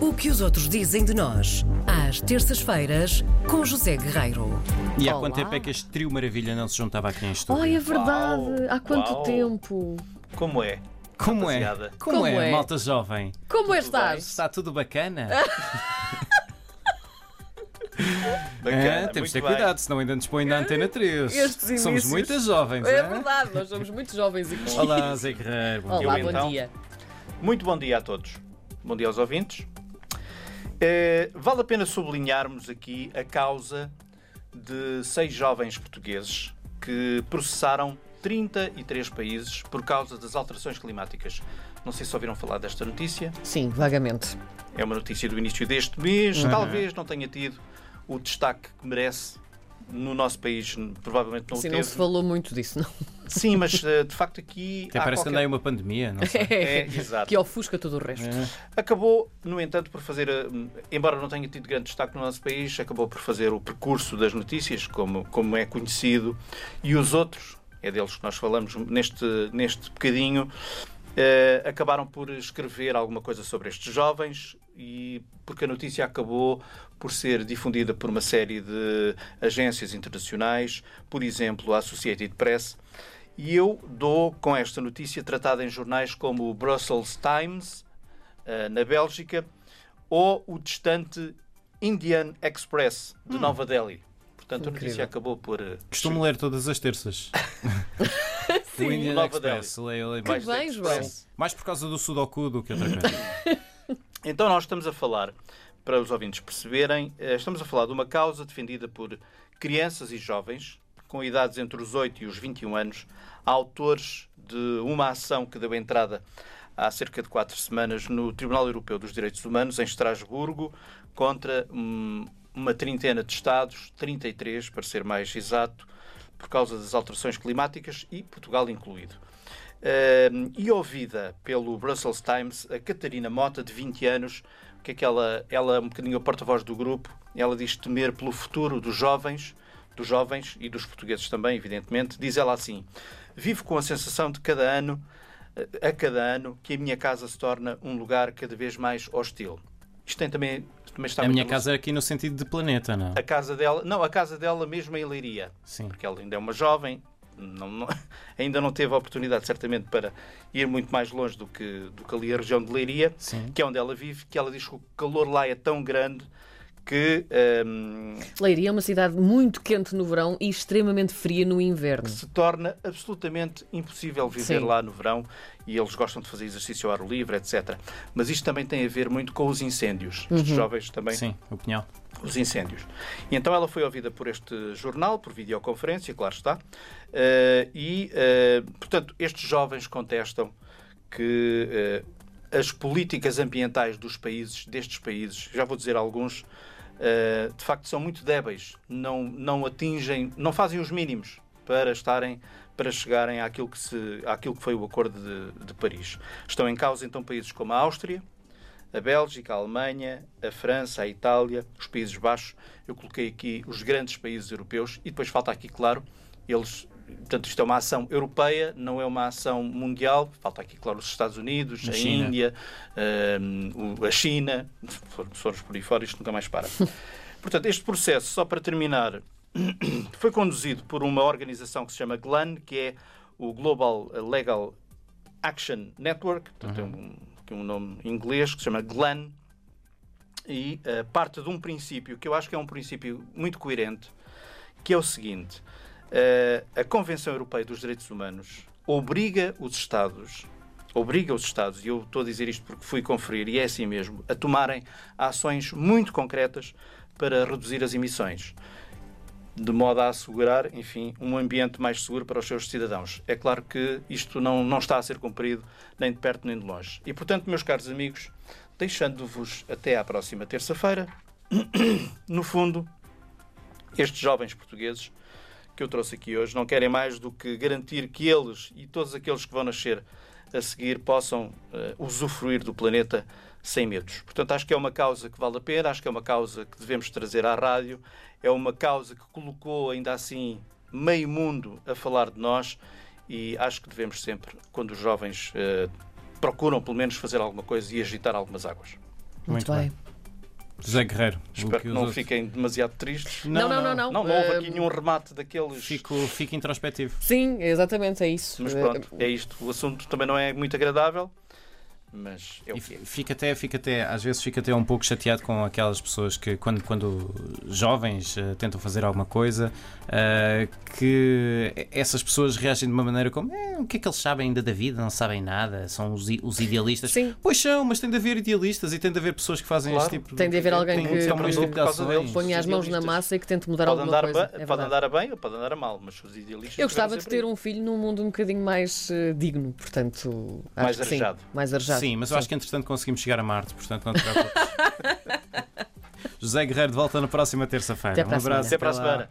O que os outros dizem de nós, às terças-feiras, com José Guerreiro. E há Olá. quanto tempo é que este trio maravilha não se juntava aqui em estúdio? Ai, é verdade. Uau, Há quanto uau. tempo? Como é? Como é? rapaziada. Como, Como é, é? malta jovem? Como bem? estás? Está tudo bacana? Bacana, É, temos de muito ter bem. cuidado, senão ainda nos põe na antena 3. Estes Somos inícios. muitas jovens, É é? verdade, nós somos muito jovens aqui. Olá, Zé Guerreiro. Bom Olá, Eu, bom então? dia. Muito bom dia a todos. Bom dia aos ouvintes. Eh, vale a pena sublinharmos aqui a causa de seis jovens portugueses que processaram 33 países por causa das alterações climáticas. Não sei se ouviram falar desta notícia. Sim, vagamente. É uma notícia do início deste mês. Uhum. Talvez não tenha tido o destaque que merece no nosso país. Provavelmente não Sim, o não teve. se falou muito disso, não. Sim, mas eh, de facto aqui. Até parece que qualquer- anda aí uma pandemia, não sei. É, exato. que ofusca todo o resto. É. Acabou, no entanto, por fazer, eh, embora não tenha tido grande destaque no nosso país, acabou por fazer o percurso das notícias, como, como é conhecido, e os outros, é deles que nós falamos neste, neste bocadinho, eh, acabaram por escrever alguma coisa sobre estes jovens, e porque a notícia acabou por ser difundida por uma série de agências internacionais, por exemplo, a Associated Press, e eu dou com esta notícia tratada em jornais como o Brussels Times, eh, na Bélgica, ou o distante Indian Express, de Nova Delhi. Portanto, a notícia Incrível. acabou por. eh, Costumo ler todas as terças. o Indian Nova Express. Leio, leio Que mais. bem, João. Express. mais por causa do Sudoku do que outra coisa. Então, nós estamos a falar, para os ouvintes perceberem, eh, estamos a falar de uma causa defendida por crianças e jovens com idades entre os 8 e os 21 anos, autores de uma ação que deu entrada há cerca de quatro semanas no Tribunal Europeu dos Direitos Humanos, em Estrasburgo, contra hum, uma trintena de Estados, 33 para ser mais exato, por causa das alterações climáticas e Portugal incluído. Uh, e ouvida pelo Brussels Times, a Catarina Mota, de 20 anos, que é que ela, ela é um bocadinho a porta-voz do grupo, ela diz temer pelo futuro dos jovens, dos jovens e dos portugueses também, evidentemente. Diz ela assim: Vivo com a sensação de cada ano, eh, a cada ano, que a minha casa se torna um lugar cada vez mais hostil. Isto tem também, também está A minha na casa é aqui no sentido de planeta, não? a casa dela, não, a casa dela mesmo em Leiria, Sim. porque ela ainda é uma jovem, não- não- ainda não teve a oportunidade, certamente, para ir muito mais longe do que, do que ali a região de Leiria, Sim. que é onde ela vive, que ela diz que o calor lá é tão grande que hum, Leiria é uma cidade muito quente no verão e extremamente fria no inverno. se torna absolutamente impossível viver Sim. lá no verão e eles gostam de fazer exercício ao ar livre, etc. Mas isto também tem a ver muito com os incêndios. Estes jovens também Sim, o pinhal. os incêndios. E então ela foi ouvida por este jornal, por videoconferência, claro está, eh, e, eh, portanto, estes jovens contestam que eh, as políticas ambientais dos países, destes países, já vou dizer alguns, eh, de facto são muito débeis, não, não atingem, não fazem os mínimos para estarem para chegarem àquilo que, se, àquilo que foi o Acordo de, de Paris. Estão em causa então países como a Áustria, a Bélgica, a Alemanha, a França, a Itália, os Países Baixos. Eu coloquei aqui os grandes países europeus e depois falta aqui, claro, eles. Portanto, isto é uma ação europeia, não é uma ação mundial. Falta aqui, claro, os Estados Unidos, A a. Índia, o- a China. Se for- se formos por aí fora, isto nunca mais para. Portanto, este processo, só para terminar, foi conduzido por uma organização que se chama GLAN, que é o Global Legal Action Network, portanto, é um, que é um nome em inglês que se chama GLAN, e eh, parte de um princípio que eu acho que é um princípio muito coerente, que é o seguinte: a Convenção Europeia dos Direitos Humanos obriga os Estados, obriga os Estados, e eu estou a dizer isto porque fui conferir, e é assim mesmo, a tomarem ações muito concretas para reduzir as emissões de modo a assegurar, enfim, um ambiente mais seguro para os seus cidadãos. É claro que isto não, não está a ser cumprido nem de perto nem de longe. E, portanto, meus caros amigos, deixando-vos até à próxima terça-feira, no fundo, estes jovens portugueses que eu trouxe aqui hoje não querem mais do que garantir que eles e todos aqueles que vão nascer a seguir possam eh, usufruir do planeta sem medos. Portanto, acho que é uma causa que vale a pena, acho que é uma causa que devemos trazer à rádio, é uma causa que colocou ainda assim meio mundo a falar de nós e acho que devemos sempre, quando os jovens eh, procuram pelo menos fazer alguma coisa e agitar algumas águas. Muito, bem. José Guerreiro. Espero que não outros- fiquem demasiado tristes. Não, não, não, não. Não, não houve Eh, aqui nenhum remate daqueles. Fico, fico introspectivo. Sim, exatamente, é isso. Mas Eh, pronto, é isto. O assunto também não é muito agradável, mas é o que é. fica até, fica até, às vezes fica até um pouco chateado com aquelas pessoas que, quando, quando jovens eh, tentam fazer alguma coisa, eh, que essas pessoas reagem de uma maneira como "Eh, o que é que eles sabem ainda da vida? Não sabem nada, são os, os idealistas. Sim. Pois são, mas tem de haver idealistas e tem de haver pessoas que fazem Claro. este tipo de. Tem de haver alguém que- tomam este tipo de. Ponha as mãos na massa e que tente mudar Pode alguma andar, coisa. é pode andar a bem ou pode andar a mal, mas os idealistas. Eu gostava de ter um filho num mundo um bocadinho mais eh, digno, portanto. Mais que sim. arejado. Mais arejado. Sim, mas eu acho que entretanto conseguimos chegar a Marte, portanto não te preocupes. José Guerreiro de volta na próxima terça-feira. Um abraço. Até para a semana.